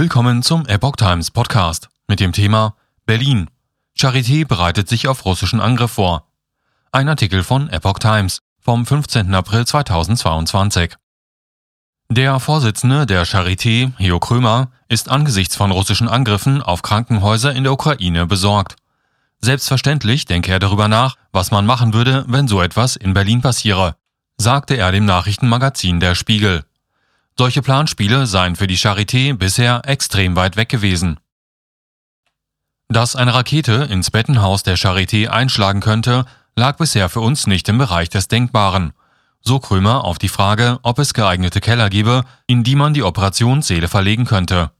Willkommen zum Epoch Times Podcast mit dem Thema Berlin. Charité bereitet sich auf russischen Angriff vor. Ein Artikel von Epoch Times vom 15. April 2022. Der Vorsitzende der Charité, Heo Krömer, ist angesichts von russischen Angriffen auf Krankenhäuser in der Ukraine besorgt. Selbstverständlich denke er darüber nach, was man machen würde, wenn so etwas in Berlin passiere, sagte er dem Nachrichtenmagazin Der Spiegel. Solche Planspiele seien für die Charité bisher extrem weit weg gewesen. Dass eine Rakete ins Bettenhaus der Charité einschlagen könnte, lag bisher für uns nicht im Bereich des Denkbaren. So Krömer auf die Frage, ob es geeignete Keller gebe, in die man die Operationssäle verlegen könnte.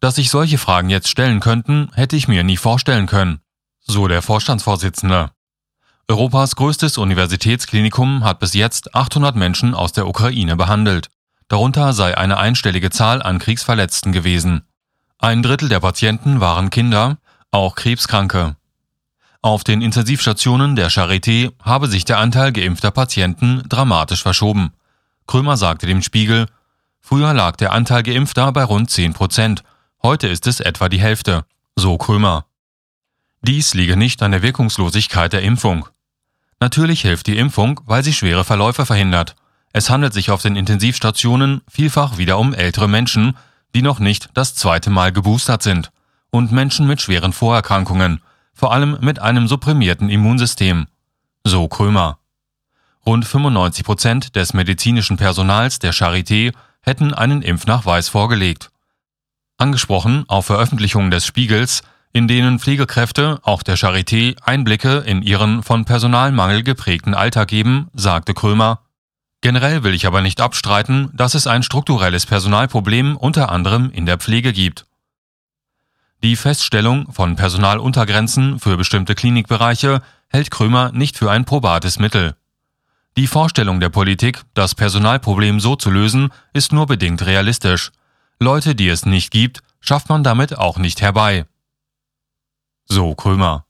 Dass sich solche Fragen jetzt stellen könnten, hätte ich mir nie vorstellen können. So der Vorstandsvorsitzende. Europas größtes Universitätsklinikum hat bis jetzt 800 Menschen aus der Ukraine behandelt. Darunter sei eine einstellige Zahl an Kriegsverletzten gewesen. Ein Drittel der Patienten waren Kinder, auch Krebskranke. Auf den Intensivstationen der Charité habe sich der Anteil geimpfter Patienten dramatisch verschoben. Krömer sagte dem Spiegel, früher lag der Anteil geimpfter bei rund 10 Prozent, heute ist es etwa die Hälfte, so Krömer. Dies liege nicht an der Wirkungslosigkeit der Impfung. Natürlich hilft die Impfung, weil sie schwere Verläufe verhindert. Es handelt sich auf den Intensivstationen vielfach wieder um ältere Menschen, die noch nicht das zweite Mal geboostert sind, und Menschen mit schweren Vorerkrankungen, vor allem mit einem supprimierten Immunsystem. So Krömer. Rund 95 Prozent des medizinischen Personals der Charité hätten einen Impfnachweis vorgelegt. Angesprochen auf Veröffentlichungen des Spiegels, in denen Pflegekräfte, auch der Charité, Einblicke in ihren von Personalmangel geprägten Alltag geben, sagte Krömer, Generell will ich aber nicht abstreiten, dass es ein strukturelles Personalproblem unter anderem in der Pflege gibt. Die Feststellung von Personaluntergrenzen für bestimmte Klinikbereiche hält Krömer nicht für ein probates Mittel. Die Vorstellung der Politik, das Personalproblem so zu lösen, ist nur bedingt realistisch. Leute, die es nicht gibt, schafft man damit auch nicht herbei. So Krömer.